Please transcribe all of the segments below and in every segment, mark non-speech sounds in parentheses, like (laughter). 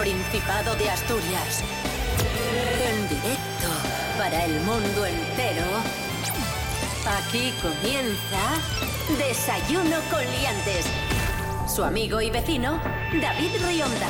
Principado de Asturias. En directo para el mundo entero. Aquí comienza Desayuno con Liantes. Su amigo y vecino, David Rionda.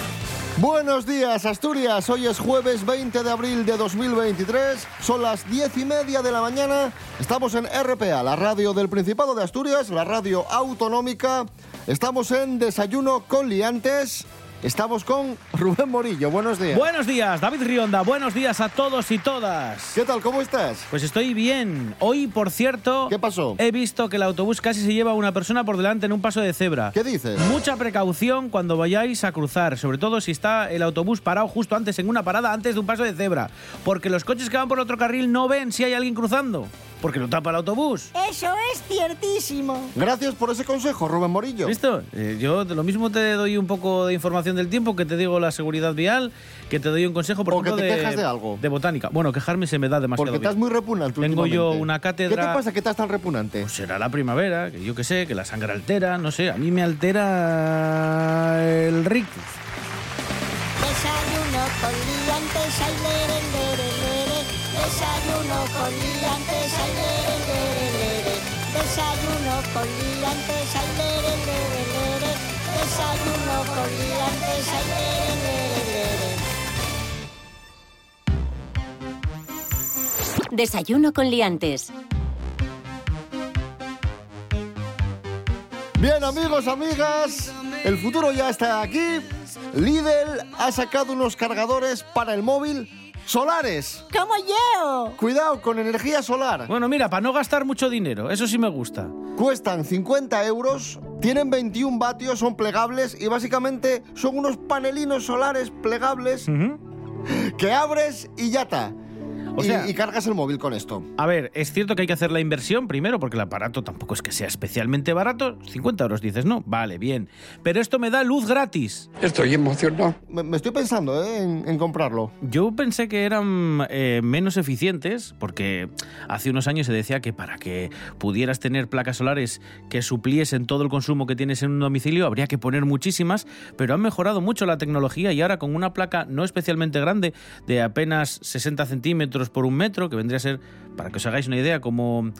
Buenos días, Asturias. Hoy es jueves 20 de abril de 2023. Son las diez y media de la mañana. Estamos en RPA, la radio del Principado de Asturias, la radio autonómica. Estamos en Desayuno con Liantes. Estamos con Rubén Morillo. Buenos días. Buenos días, David Rionda. Buenos días a todos y todas. ¿Qué tal? ¿Cómo estás? Pues estoy bien. Hoy, por cierto, ¿Qué pasó? he visto que el autobús casi se lleva a una persona por delante en un paso de cebra. ¿Qué dices? Mucha precaución cuando vayáis a cruzar, sobre todo si está el autobús parado justo antes en una parada antes de un paso de cebra, porque los coches que van por otro carril no ven si hay alguien cruzando, porque lo tapa el autobús. Eso es ciertísimo. Gracias por ese consejo, Rubén Morillo. ¿Listo? Eh, yo de lo mismo te doy un poco de información del tiempo, que te digo la seguridad vial, que te doy un consejo, por O que ejemplo, te de, quejas de algo. de botánica. Bueno, quejarme se me da demasiado Porque estás bien. muy repugnante Tengo yo una cátedra- ¿Qué te pasa que estás tan repugnante? Pues será la primavera, que yo qué sé, que la sangre altera, no sé, a mí me altera el rictus. Desayuno con liantes, lere. Desayuno con liantes, ay, lere. Desayuno con liantes, ay, lere. Desayuno con liantes, ay, lere. Desayuno con Liantes. Bien, amigos, amigas, el futuro ya está aquí. Lidl ha sacado unos cargadores para el móvil solares. ¡Como yo! Cuidado con energía solar. Bueno, mira, para no gastar mucho dinero, eso sí me gusta. Cuestan 50 euros, tienen 21 vatios, son plegables y básicamente son unos panelinos solares plegables que abres y ya está. O Y- cargas el móvil con esto. A ver, es cierto que hay que hacer la inversión primero, porque el aparato tampoco es que sea especialmente barato. 50 euros dices, ¿no? Vale, bien. Pero esto me da luz gratis. Estoy emocionado. Me, me estoy pensando ¿eh? en, en comprarlo. Yo pensé que eran eh, menos eficientes, porque hace unos años se decía que para que pudieras tener placas solares que supliesen todo el consumo que tienes en un domicilio, habría que poner muchísimas, pero han mejorado mucho la tecnología y ahora con una placa no especialmente grande, de apenas 60 centímetros por un metro, que vendría a ser, para que os hagáis una idea, como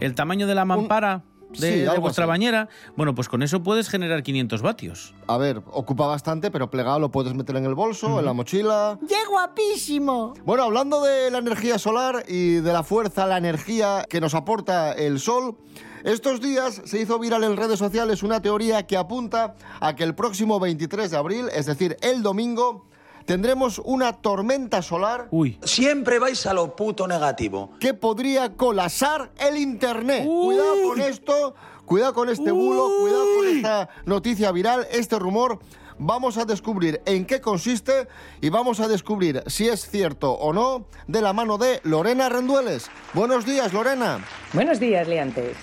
el tamaño de la mampara. De, sí, de algo vuestra así. bañera, bueno, pues con eso puedes generar 500 vatios. A ver, ocupa bastante, pero plegado lo puedes meter en el bolso, en la mochila. ¡Qué guapísimo! Bueno, hablando de la energía solar y de la fuerza, la energía que nos aporta el sol, estos días se hizo viral en redes sociales una teoría que apunta a que el próximo 23 de abril, es decir, el domingo, tendremos una tormenta solar Uy, Siempre vais a lo puto negativo. que podría colapsar el Internet. Uy. Cuidado con esto, cuidado con este bulo, cuidado con esta noticia viral, este rumor. Vamos a descubrir en qué consiste y vamos a descubrir si es cierto o no de la mano de Lorena Rendueles. Buenos días, Lorena. Buenos días, Leantes.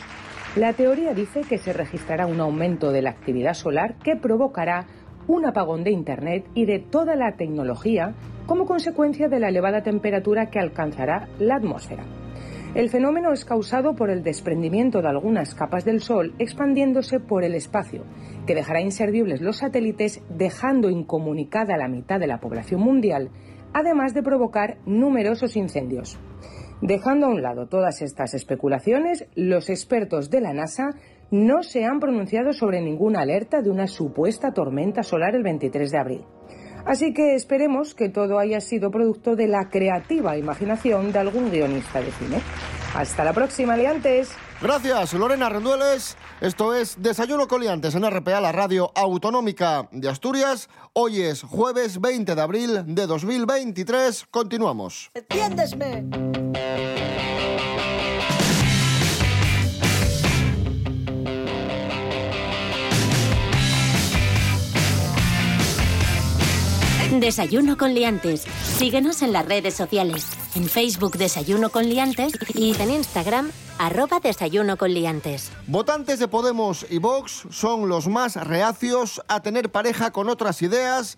La teoría dice que se registrará un aumento de la actividad solar que provocará un apagón de Internet y de toda la tecnología como consecuencia de la elevada temperatura que alcanzará la atmósfera. El fenómeno es causado por el desprendimiento de algunas capas del Sol expandiéndose por el espacio, que dejará inservibles los satélites dejando incomunicada la mitad de la población mundial, además de provocar numerosos incendios. Dejando a un lado todas estas especulaciones, los expertos de la NASA no se han pronunciado sobre ninguna alerta de una supuesta tormenta solar el 23 de abril. Así que esperemos que todo haya sido producto de la creativa imaginación de algún guionista de cine. Hasta la próxima, Leantes. Gracias, Lorena Rendueles. Esto es Desayuno Coliantes en RPA, la radio autonómica de Asturias. Hoy es jueves 20 de abril de 2023. Continuamos. ¡Entiéndesme! Desayuno con liantes. Síguenos en las redes sociales. En Facebook Desayuno con liantes y en Instagram arroba Desayuno con liantes. Votantes de Podemos y Vox son los más reacios a tener pareja con otras ideas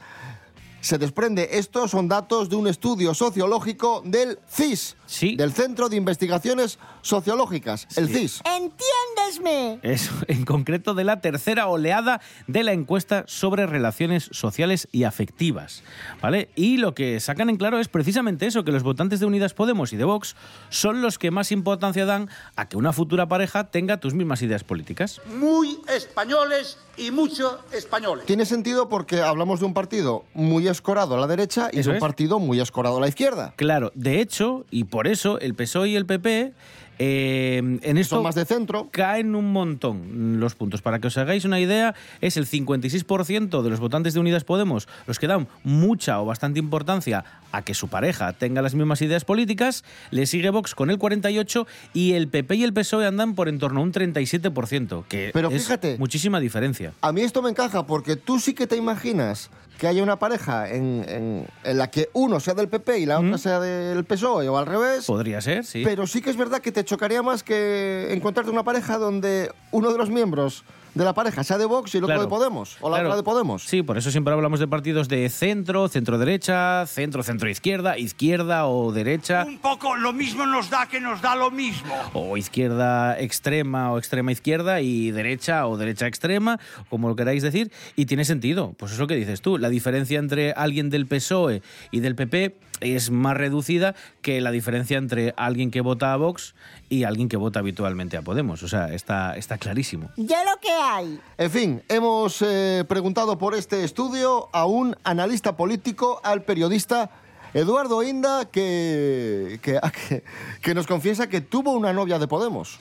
se desprende, estos son datos de un estudio sociológico del CIS, Sí. del Centro de Investigaciones Sociológicas, el CIS. ¡Entiéndesme! Eso, (laughs) en concreto de la tercera oleada de la encuesta sobre relaciones sociales y afectivas. ¿Vale? Y lo que sacan en claro es precisamente eso, que los votantes de Unidas Podemos y de Vox son los que más importancia dan a que una futura pareja tenga tus mismas ideas políticas. muy españoles y mucho españoles. Tiene sentido porque hablamos de un partido muy escorado a la derecha y Eso de un es. partido muy escorado a la izquierda. Claro, de hecho, y por eso el PSOE y el PP eh, en esto Son más de centro. caen un montón los puntos. Para que os hagáis una idea, es el 56% de los votantes de Unidas Podemos los que dan mucha o bastante importancia a que su pareja tenga las mismas ideas políticas, le sigue Vox con el 48% y el PP y el PSOE andan por en torno a un 37%, que Pero es fíjate. muchísima diferencia. A mí esto me encaja porque tú sí que te imaginas que haya una pareja en, en- en la que uno sea del PP y la otra sea del PSOE o al revés. Podría ser, sí. Pero sí que es verdad que te chocaría más que encontrarte una pareja donde uno de los miembros de la pareja sea de Vox y el Claro. otro de Podemos. O la Claro. otra de Podemos. Sí, por eso siempre hablamos de partidos de centro, centro-derecha, centro-centro-izquierda, izquierda o derecha, Un poco lo mismo nos da que nos da lo mismo. o izquierda extrema o extrema izquierda y derecha o derecha extrema, como lo queráis decir, y tiene sentido. Pues eso que dices tú, la diferencia entre alguien del PSOE y del PP es más reducida que la diferencia entre alguien que vota a Vox y alguien que vota habitualmente a Podemos. O sea, está, está clarísimo. Ya lo que hay. En fin, hemos eh, preguntado por este estudio a un analista político, al periodista Eduardo Inda, que, que, que- (laughs) que nos confiesa que tuvo una novia de Podemos.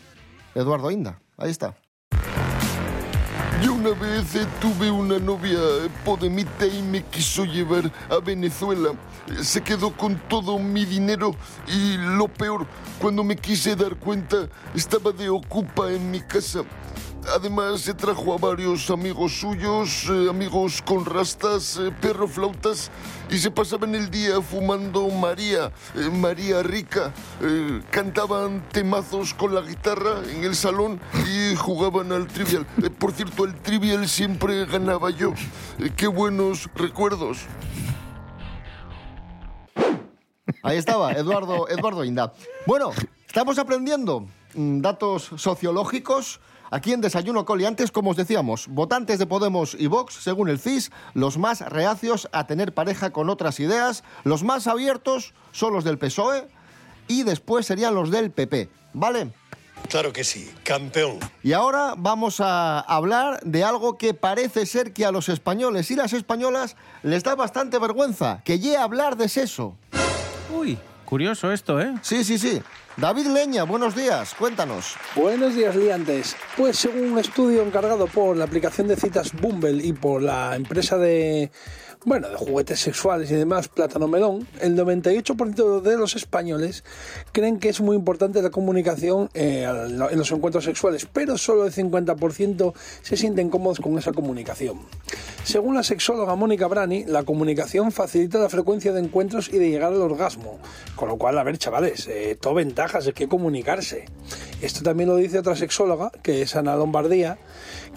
Eduardo Inda, ahí está. Yo una vez tuve una novia eh, podemita y me quiso llevar a Venezuela. Se quedó con todo mi dinero y lo peor, cuando me quise dar cuenta, estaba de ocupa en mi casa. Además, se trajo a varios amigos suyos, eh, amigos con rastas, eh, perro flautas, y se pasaban el día fumando María, eh, María Rica. Cantaban temazos con la guitarra en el salón y jugaban al trivial. Por cierto, el trivial siempre ganaba yo. Qué buenos recuerdos. Ahí estaba, Eduardo, Eduardo Inda. Bueno, estamos aprendiendo mm, datos sociológicos. Aquí en Desayuno Coliantes, como os decíamos, votantes de Podemos y Vox, según el CIS, los más reacios a tener pareja con otras ideas, los más abiertos son los del PSOE y después serían los del PP, ¿vale? Claro que sí, campeón. Y ahora vamos a hablar de algo que parece ser que a los españoles y las españolas les da bastante vergüenza, que llegue a hablar de sexo. Uy, curioso esto, ¿eh? Sí, sí, sí. David Leña, buenos días, cuéntanos. Buenos días, liantes. Pues según un estudio encargado por la aplicación de citas Bumble y por la empresa de, bueno, de juguetes sexuales y demás, Plátano Melón, el 98% de los españoles creen que es muy importante la comunicación eh, en los encuentros sexuales, pero solo el 50% se sienten cómodos con esa comunicación. Según la sexóloga Mónica Brani, la comunicación facilita la frecuencia de encuentros y de llegar al orgasmo. Con lo cual, a ver, chavales, eh, todo ventajas, hay que comunicarse. Esto también lo dice otra sexóloga, que es Ana Lombardía,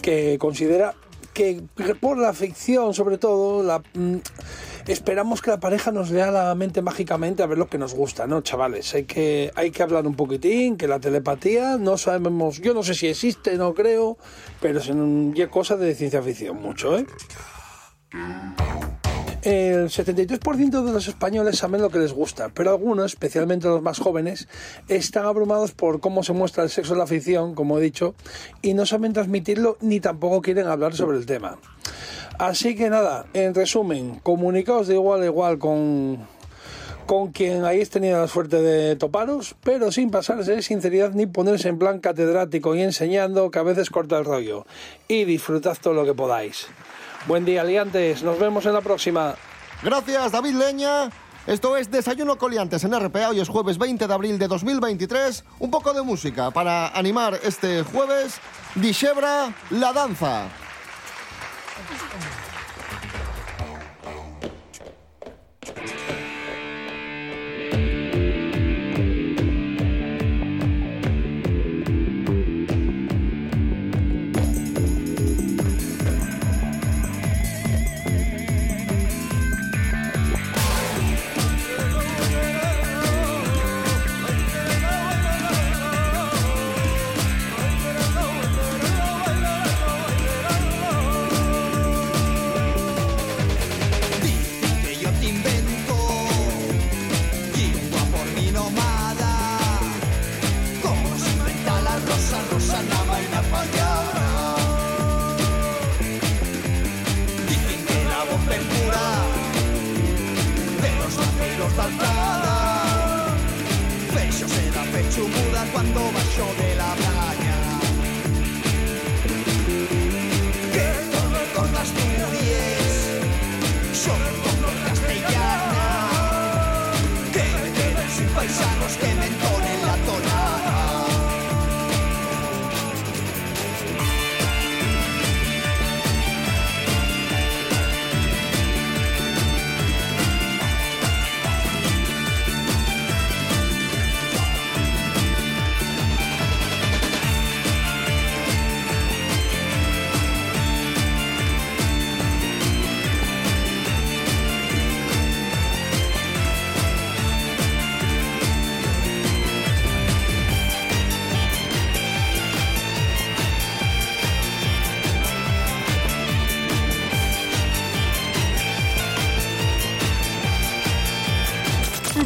que considera que por la ficción, sobre todo, la, mm, esperamos que la pareja nos lea la mente mágicamente a ver lo que nos gusta, ¿no, chavales? Hay que, hay que hablar un poquitín, que la telepatía no sabemos, yo no sé si existe, no creo, pero es cosa de ciencia ficción mucho, ¿eh? El 73% de los españoles saben lo que les gusta, pero algunos, especialmente los más jóvenes, están abrumados por cómo se muestra el sexo en la ficción, como he dicho, y no saben transmitirlo ni tampoco quieren hablar sobre el tema. Así que nada, en resumen, comunicaos de igual a igual con, con quien hayáis tenido la suerte de toparos, pero sin pasarse de sinceridad ni ponerse en plan catedrático y enseñando que a veces corta el rollo. Y disfrutad todo lo que podáis. Buen día, liantes. Nos vemos en la próxima. Gracias, David Leña. Esto es Desayuno Coliantes en RPA. Hoy es jueves 20 de abril de 2023. Un poco de música para animar este jueves. Dishebra, la danza. Thank you. Su muda cuando bajó de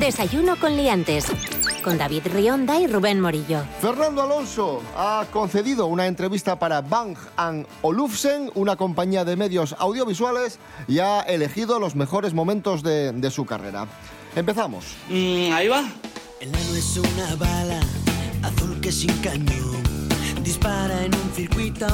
Desayuno con liantes. Con David Rionda y Rubén Morillo. Fernando Alonso ha concedido una entrevista para Bang Olufsen, una compañía de medios audiovisuales, y ha elegido los mejores momentos de, de su carrera. Empezamos. ahí va. El nano es una bala azul que sin cañón dispara en un circuito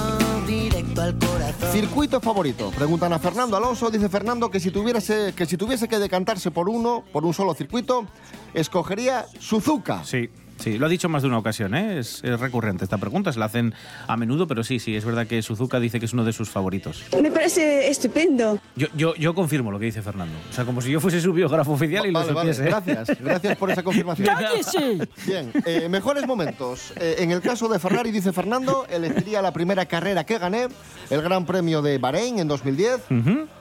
directo al corazón. Circuito favorito. Preguntan a Fernando Alonso. Dice Fernando que si tuviese que, si tuviese que decantarse por uno, por un solo circuito, escogería Suzuka. Sí. Sí, lo ha dicho más de una ocasión, ¿eh? es, es recurrente esta pregunta, se la hacen a menudo, pero sí, sí, es verdad que Suzuka dice que es uno de sus favoritos. Me parece estupendo. Yo, yo, yo confirmo lo que dice Fernando. O sea, como si yo fuese su biógrafo oficial y Vale, lo vale, supiese. ¿eh? Gracias, gracias por esa confirmación. (laughs) ¡Cállese! Bien, eh, mejores momentos. Eh, en el caso de Ferrari, dice Fernando, elegiría la primera carrera que gané, el Gran Premio de Bahrein en 2010.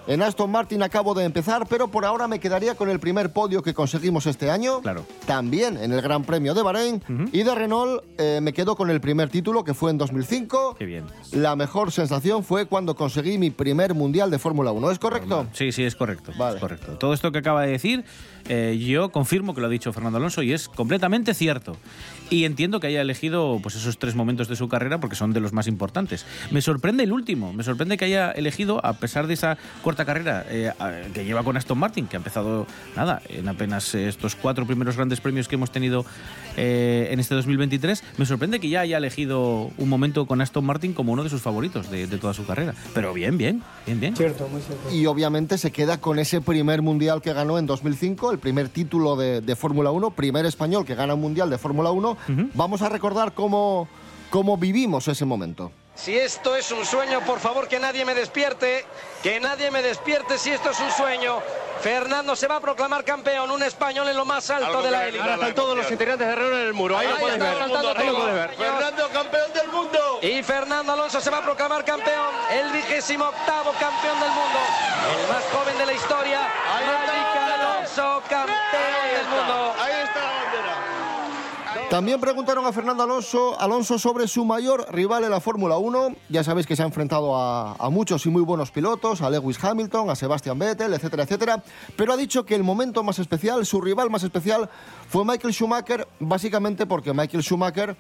En Aston Martin acabo de empezar, pero por ahora me quedaría con el primer podio que conseguimos este año. Claro. También en el Gran Premio de Bahrein. Y de Renault eh, me quedo con el primer título, que fue en 2005. Qué bien. La mejor sensación fue cuando conseguí mi primer Mundial de Fórmula 1. ¿Es correcto? Sí, sí, es correcto. Vale. Es correcto. Todo esto que acaba de decir, eh, yo confirmo que lo ha dicho Fernando Alonso y es completamente cierto. Y entiendo que haya elegido pues, esos tres momentos de su carrera porque son de los más importantes. Me sorprende el último, me sorprende que haya elegido, a pesar de esa corta carrera eh, que lleva con Aston Martin, que ha empezado, nada, en apenas eh, estos cuatro primeros grandes premios que hemos tenido eh, en este 2023, me sorprende que ya haya elegido un momento con Aston Martin como uno de sus favoritos de, de toda su carrera. Pero bien, bien, bien, bien. Cierto, muy cierto. Y obviamente se queda con ese primer mundial que ganó en 2005, el primer título de, de Fórmula 1, primer español que gana un mundial de Fórmula 1. Vamos a recordar cómo, cómo vivimos ese momento. Si esto es un sueño, por favor que nadie me despierte, que nadie me despierte si esto es un sueño. Fernando se va a proclamar campeón, un español en lo más alto de la élite. Ahora están todos los integrantes de Renault en el muro. Ahí, lo Ahí puedes está ver. Ahí lo puedes ver. Fernando, campeón del mundo. Y Fernando Alonso se va a proclamar campeón, el vigésimo octavo campeón del mundo, el más joven de la historia. Mike Alonso, campeón del mundo. Ahí está la bandera. También preguntaron a Fernando Alonso, Alonso sobre su mayor rival en la Fórmula 1. Ya sabéis que se ha enfrentado a, a muchos y muy buenos pilotos, a Lewis Hamilton, a Sebastian Vettel, etcétera, etcétera. Pero ha dicho que el momento más especial, su rival más especial, fue Michael Schumacher, básicamente porque Michael Schumacher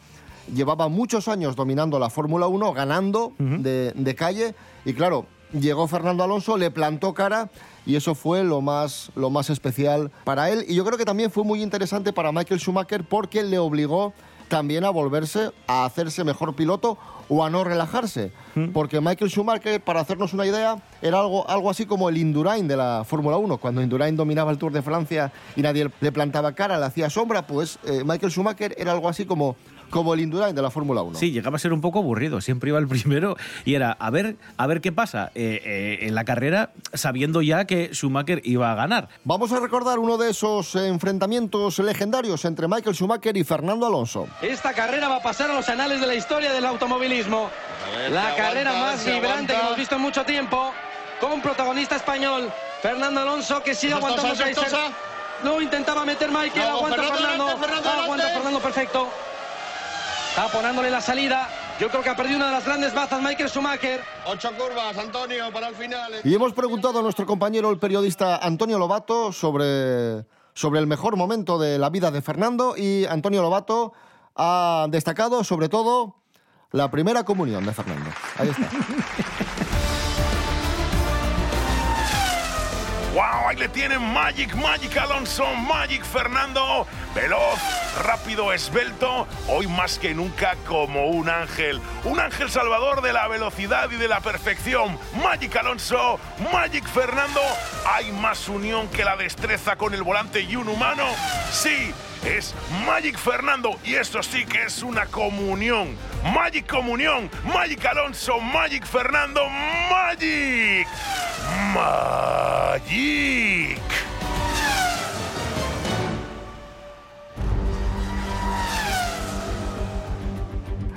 llevaba muchos años dominando la Fórmula 1, ganando de, de calle, y claro, llegó Fernando Alonso, le plantó cara y eso fue lo más, lo más especial para él. Y yo creo que también fue muy interesante para Michael Schumacher porque le obligó también a volverse a hacerse mejor piloto o a no relajarse. Porque Michael Schumacher, para hacernos una idea, era algo, algo así como el Indurain de la Fórmula 1. Cuando Indurain dominaba el Tour de Francia y nadie le plantaba cara, le hacía sombra, pues eh, Michael Schumacher era algo así como, como el Indurain de la Fórmula 1. Sí, llegaba a ser un poco aburrido. Siempre iba el primero y era a ver, a ver qué pasa eh, eh, en la carrera, sabiendo ya que Schumacher iba a ganar. Vamos a recordar uno de esos enfrentamientos legendarios entre Michael Schumacher y Fernando Alonso. Esta carrera va a pasar a los anales de la historia del automovilismo. ver, La se carrera aguanta, más vibrante que aguanta. hemos visto en mucho tiempo. Con protagonista español, Fernando Alonso, que sigue ¿Es aguantando? No intentaba meter Michael, Vamos, aguanta Fernando Fernando. adelante, Fernando aguanta. Fernando, perfecto. Taponándole la salida. Yo creo que ha perdido una de las grandes bazas Michael Schumacher. Ocho curvas, Antonio, para el final. Y hemos preguntado a nuestro compañero, el periodista Antonio Lobato, sobre, sobre el mejor momento de la vida de Fernando. Y Antonio Lobato ha destacado, sobre todo, la primera comunión de Fernando. Ahí está. (laughs) ¡Wow! Ahí le tienen Magic, Magic Alonso, Magic Fernando. Veloz, rápido, esbelto. Hoy más que nunca como un ángel. Un ángel salvador de la velocidad y de la perfección. Magic Alonso, Magic Fernando. ¿Hay más unión que la destreza con el volante y un humano? Sí, es Magic Fernando y esto sí que es una comunión. Magic Comunión, Magic Alonso, Magic Fernando, Magic. Magic.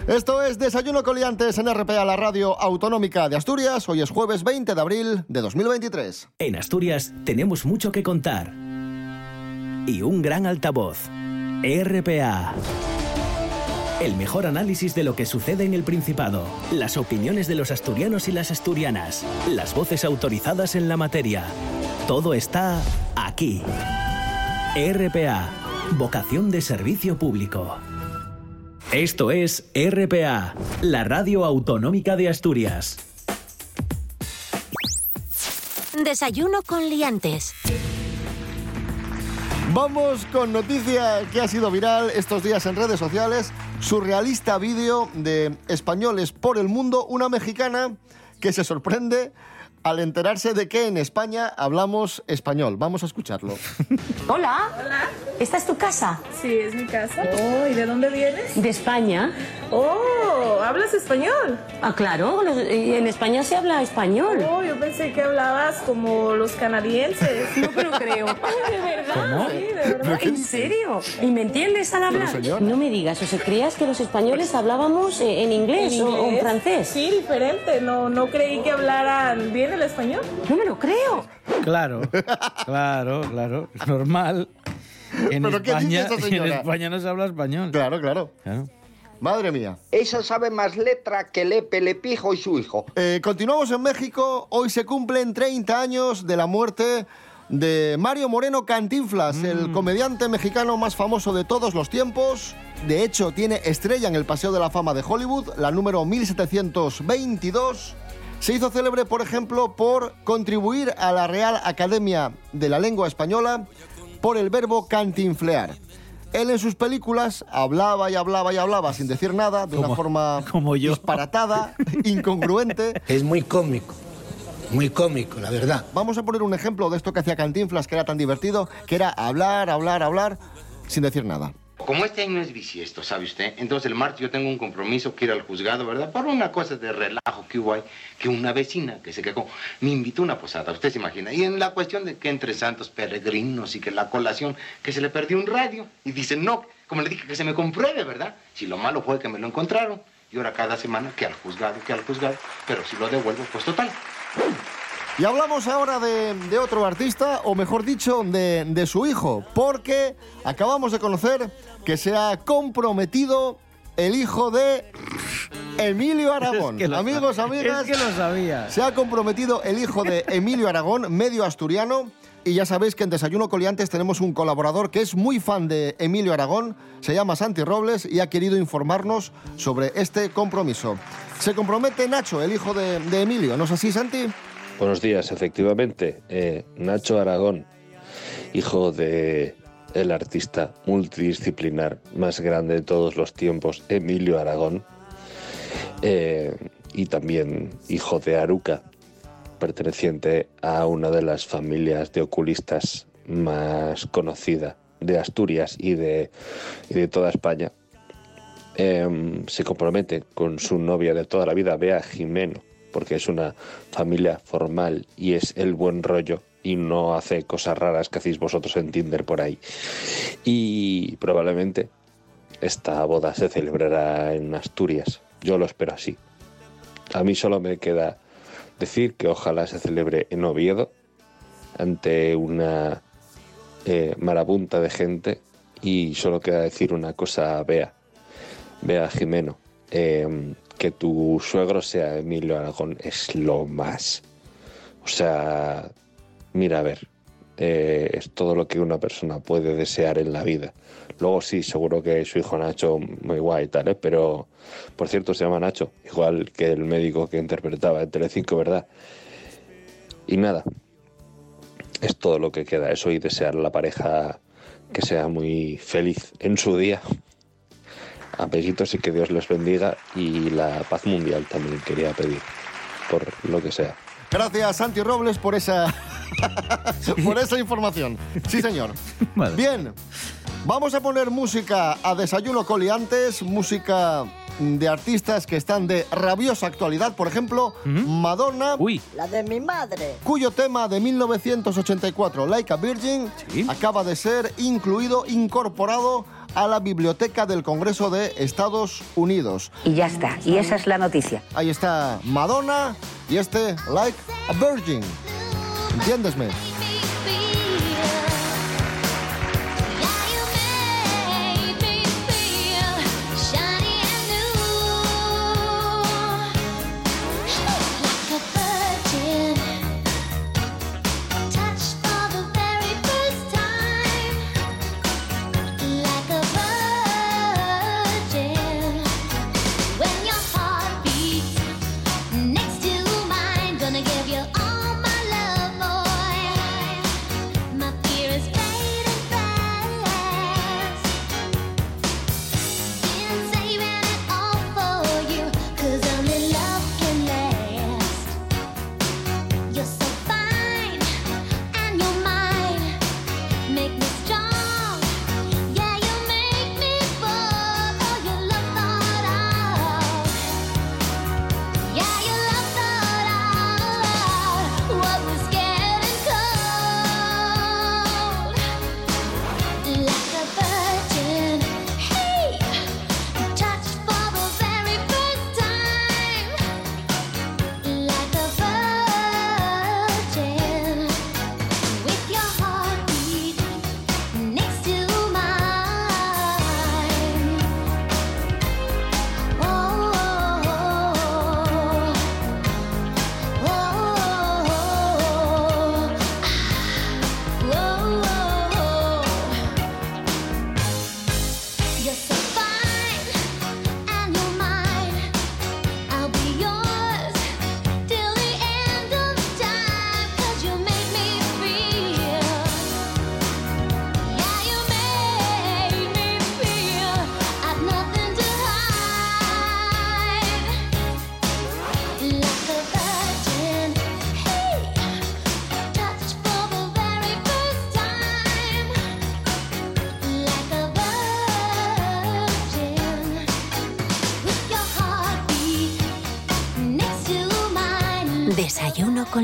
Esto es Desayuno Coliantes en RPA, la radio autonómica de Asturias. Hoy es jueves 20 de abril de 2023. En Asturias tenemos mucho que contar. Y un gran altavoz. RPA. El mejor análisis de lo que sucede en el Principado. Las opiniones de los asturianos y las asturianas. Las voces autorizadas en la materia. Todo está aquí. RPA. Vocación de servicio público. Esto es RPA, la radio autonómica de Asturias. Desayuno con liantes. Vamos con noticia que ha sido viral estos días en redes sociales. Surrealista vídeo de españoles por el mundo. Una mexicana que se sorprende al enterarse de que en España hablamos español. Vamos a escucharlo. (laughs) Hola. Hola. ¿Esta es tu casa? Sí, es mi casa. Oh, ¿y de dónde vienes? De España. Oh, ¿hablas español? Ah, claro. los- y En España se habla español. Oh, yo pensé que hablabas como los canadienses. No, pero creo. (laughs) Ay, de verdad. ¿Cómo? Sí, de verdad. ¿En serio? ¿Y me entiendes al hablar? No me digas, o sea, ¿creías que los españoles hablábamos eh, en inglés, ¿En o- o en francés? Sí, diferente. No, no creí que hablaran bien el español. No me lo creo. Claro, claro, claro. Normal. En ¿Pero qué dice España, esa en señora? España no se habla español. Claro, claro. Madre mía. Esa sabe más letra que Lepe, Lepijo y su hijo. Eh, continuamos en México. Hoy se cumplen 30 años de la muerte de Mario Moreno Cantinflas, el comediante mexicano más famoso de todos los tiempos. De hecho, tiene estrella en el Paseo de la Fama de Hollywood, la número 1722. Se hizo célebre, por ejemplo, por contribuir a la Real Academia de la Lengua Española por el verbo cantinflear. Él en sus películas hablaba y hablaba y hablaba sin decir nada, de una forma (laughs) como yo. disparatada, (laughs) incongruente. Es muy cómico, muy cómico, la verdad. Vamos a poner un ejemplo de esto que hacía Cantinflas, que era tan divertido, que era hablar, hablar, hablar, sin decir nada. Como este año es bisiesto, ¿sabe usted? Entonces el martes yo tengo un compromiso que ir al juzgado, ¿verdad? Por una cosa de relajo que hubo ahí, que una vecina que se quejó me invitó a una posada, usted se imagina. Y en la cuestión de que entre santos peregrinos y que la colación, que se le perdió un radio. Y dice, no, como le dije, que se me compruebe, ¿verdad? Si lo malo fue que me lo encontraron. Y ahora cada semana que al juzgado, que al juzgado. Pero si lo devuelvo, pues total. Y hablamos ahora de, otro artista, o mejor dicho, de su hijo, porque acabamos de conocer que se ha comprometido el hijo de Emilio Aragón. Es que lo Amigos, amigas, es que lo sabía. se ha comprometido el hijo de Emilio Aragón, medio asturiano. Y ya sabéis que en Desayuno Coliantes tenemos un colaborador que es muy fan de Emilio Aragón, se llama Santi Robles y ha querido informarnos sobre este compromiso. Se compromete Nacho, el hijo de, de Emilio, ¿no es así, Santi? Buenos días, efectivamente. eh, Nacho Aragón, hijo de el artista multidisciplinar más grande de todos los tiempos, Emilio Aragón, eh, y también hijo de Aruca, perteneciente a una de las familias de oculistas más conocida de Asturias y de, toda España, em, se compromete con su novia de toda la vida, Bea Jimeno, porque es una familia formal y es el buen rollo y no hace cosas raras que hacéis vosotros en Tinder por ahí. Y probablemente esta boda se celebrará en Asturias. Yo lo espero así. A mí solo me queda decir que ojalá se celebre en Oviedo ante una eh, marabunta de gente y solo queda decir una cosa a Bea. Bea Jimeno, eh, que tu suegro sea Emilio Aragón es lo más. O sea, mira, a ver, eh, es todo lo que una persona puede desear en la vida. Luego sí, seguro que su hijo Nacho, muy guay y tal, ¿eh? pero por cierto se llama Nacho, igual que el médico que interpretaba en Telecinco, ¿verdad? Y nada, es todo lo que queda eso y desear a la pareja que sea muy feliz en su día. Amiguitos y que Dios les bendiga y la paz mundial también quería pedir, por lo que sea. Gracias, Santi Robles, por esa, (laughs) por esa información. Sí, señor. (laughs) Bien, vamos a poner música a desayuno coliantes, música de artistas que están de rabiosa actualidad. Por ejemplo, Madonna. La de mi madre. cuyo tema de 1984, Like a Virgin, acaba de ser incluido, incorporado a la Biblioteca del Congreso de Estados Unidos. Y ya está, y esa es la noticia. Ahí está Madonna y este Like a Virgin. ¿Entiendesme?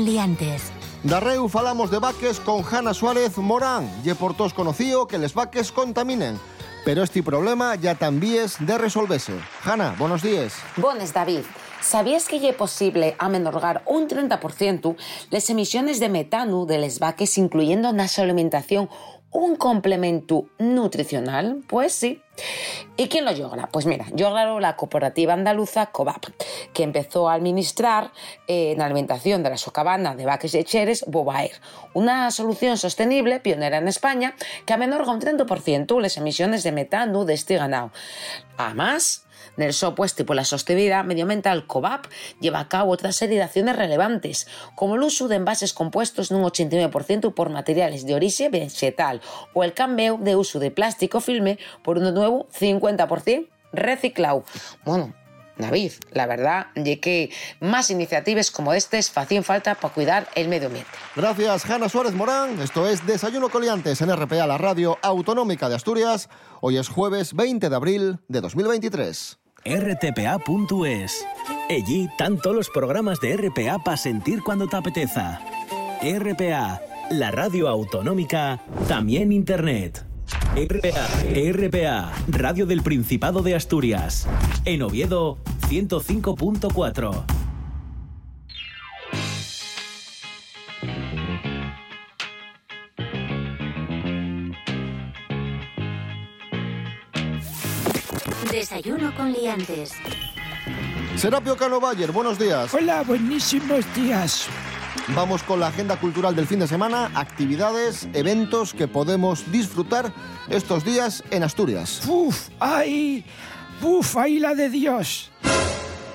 Liantes. Darreu falamos de vaques con Hanna Suárez Morán. Ye por todos conocido que les vaques contaminen. Pero este problema ya también es de resolverse. Hanna, buenos días. Bones, David. ¿Sabías que ya es posible amenorgar un 30% las emisiones de metano de les vaques incluyendo na su alimentación un complemento nutricional? Pues sí. ¿Y quién lo logra? Pues mira, lograron la cooperativa andaluza COVAP, que empezó a administrar eh, en alimentación de la socavana de vaques lecheres Bobaer, una solución sostenible pionera en España que amenorga un 30% las emisiones de metano de este ganado. Además, en el y por la sostenibilidad medioambiental COVAP lleva a cabo otra serie de acciones relevantes, como el uso de envases compuestos en un 89% por materiales de origen vegetal o el cambio de uso de plástico filme por uno nuevo 50% reciclado. Bueno, David, la verdad es que más iniciativas como estas hacían falta para cuidar el medio ambiente. Gracias, Hanna Suárez Morán. Esto es Desayuno Coliantes en RPA, la radio autonómica de Asturias. Hoy es jueves 20 de abril de 2023. rtpa.es. Allí tanto los programas de RPA para sentir cuando te apeteza. RPA, la radio autonómica, también internet. RPA, RPA, Radio del Principado de Asturias. En Oviedo, 105.4. Desayuno con liantes. Serapio Cano Bayer, buenos días. Hola, buenísimos días. Vamos con la agenda cultural del fin de semana, actividades, eventos que podemos disfrutar estos días en Asturias. Uf, ay, uf, ay la de Dios.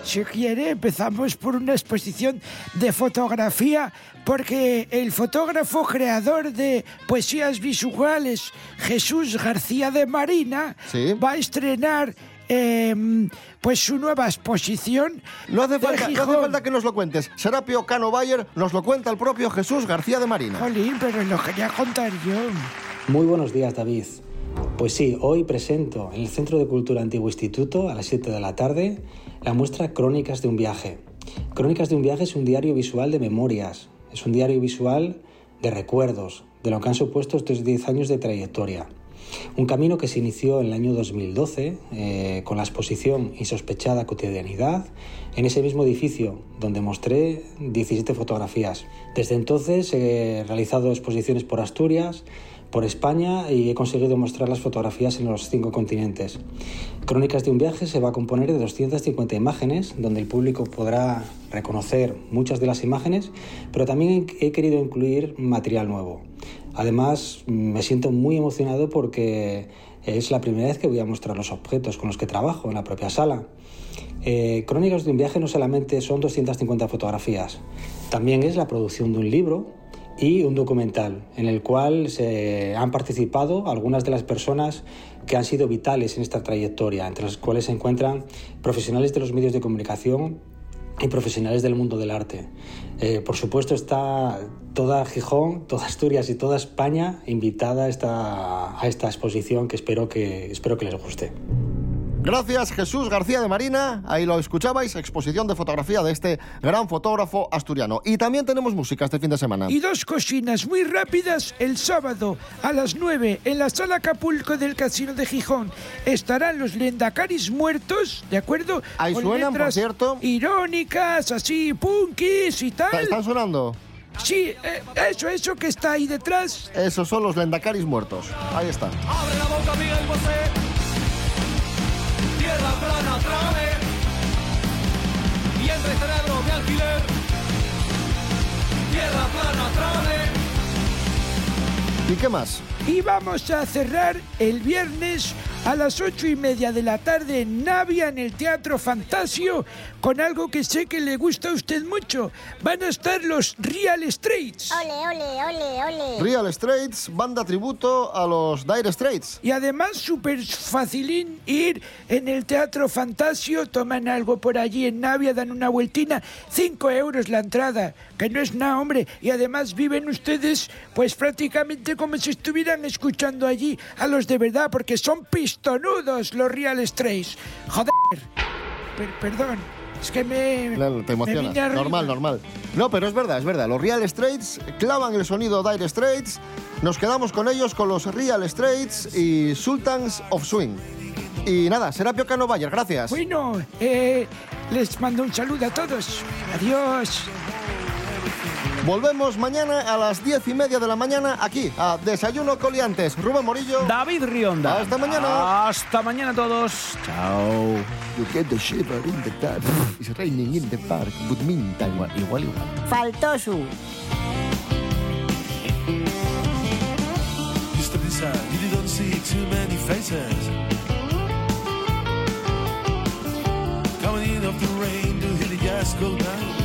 Si quiere, empezamos por una exposición de fotografía, porque el fotógrafo creador de poesías visuales, Jesús García de Marina, va a estrenar eh, pues su nueva exposición. No hace, de falta, no hace Gijón. falta que nos lo cuentes. Serapio Cano Bayer nos lo cuenta el propio Jesús García de Marina. Jolín, pero lo quería contar yo. Muy buenos días, David. Pues sí, hoy presento en el Centro de Cultura Antiguo Instituto a las 7 de la tarde la muestra Crónicas de un viaje. Crónicas de un viaje es un diario visual de memorias, es un diario visual de recuerdos, de lo que han supuesto estos 10 años de trayectoria. Un camino que se inició en el año 2012 eh, con la exposición Insospechada Cotidianidad en ese mismo edificio donde mostré 17 fotografías. Desde entonces he realizado exposiciones por Asturias, por España y he conseguido mostrar las fotografías en los cinco continentes. Crónicas de un viaje se va a componer de 250 imágenes, donde el público podrá reconocer muchas de las imágenes, pero también he querido incluir material nuevo. Además, me siento muy emocionado porque es la primera vez que voy a mostrar los objetos con los que trabajo en la propia sala. Eh, Crónicas de un viaje no solamente son 250 fotografías, también es la producción de un libro y un documental en el cual se han participado algunas de las personas que han sido vitales en esta trayectoria, entre las cuales se encuentran profesionales de los medios de comunicación y profesionales del mundo del arte. Eh, por supuesto está toda Gijón, toda Asturias y toda España invitada a esta, a esta exposición que espero que, espero que les guste. Gracias Jesús García de Marina, ahí lo escuchabais, exposición de fotografía de este gran fotógrafo asturiano. Y también tenemos música este fin de semana. Y dos cocinas muy rápidas el sábado a las 9 en la sala Acapulco del Casino de Gijón. Estarán los lendacaris muertos, ¿de acuerdo? Ahí Con suenan, por cierto. Irónicas, así, punkis y tal. ¿Están sonando? Sí, eh, eso, eso que está ahí detrás. Esos son los lendacaris muertos. Ahí está. Abre la boca, Miguel Bosé. Y entre cerebro de alquiler. Tierra plana. ¿Y qué más? Y vamos a cerrar el viernes a las ocho y media de la tarde en Navia, en el Teatro Fantasio, con algo que sé que le gusta a usted mucho. Van a estar los Real Straits. Ole, ole, ole, ole. Real Straits, banda tributo a los Dire Straits. Y además súper facilín ir en el Teatro Fantasio, toman algo por allí en Navia, dan una vueltina, cinco euros la entrada, que no es nada, hombre. Y además viven ustedes pues prácticamente como si estuvieran escuchando allí a los de verdad, porque son pistonudos los Real Straits. Joder. Per- perdón. Es que me... Claro, te me emocionas. arriba. Normal, normal. No, pero es verdad, es verdad. Los Real Straits clavan el sonido Dire Straits. Nos quedamos con ellos, con los Real Straits y Sultans of Swing. Y nada, Serapio Cano Bayer, gracias. Bueno, eh, les mando un saludo a todos. Adiós. Volvemos mañana a las diez y media de la mañana aquí a Desayuno Coliantes. Rubén Morillo. David Rionda. Hasta mañana. Hasta mañana a todos. Chao. You get the shiver in the dark. It's raining in the park. But meantime, igual, igual. Faltó su. You step inside, you don't see too many faces. Coming in off the rain to hear the gas go down.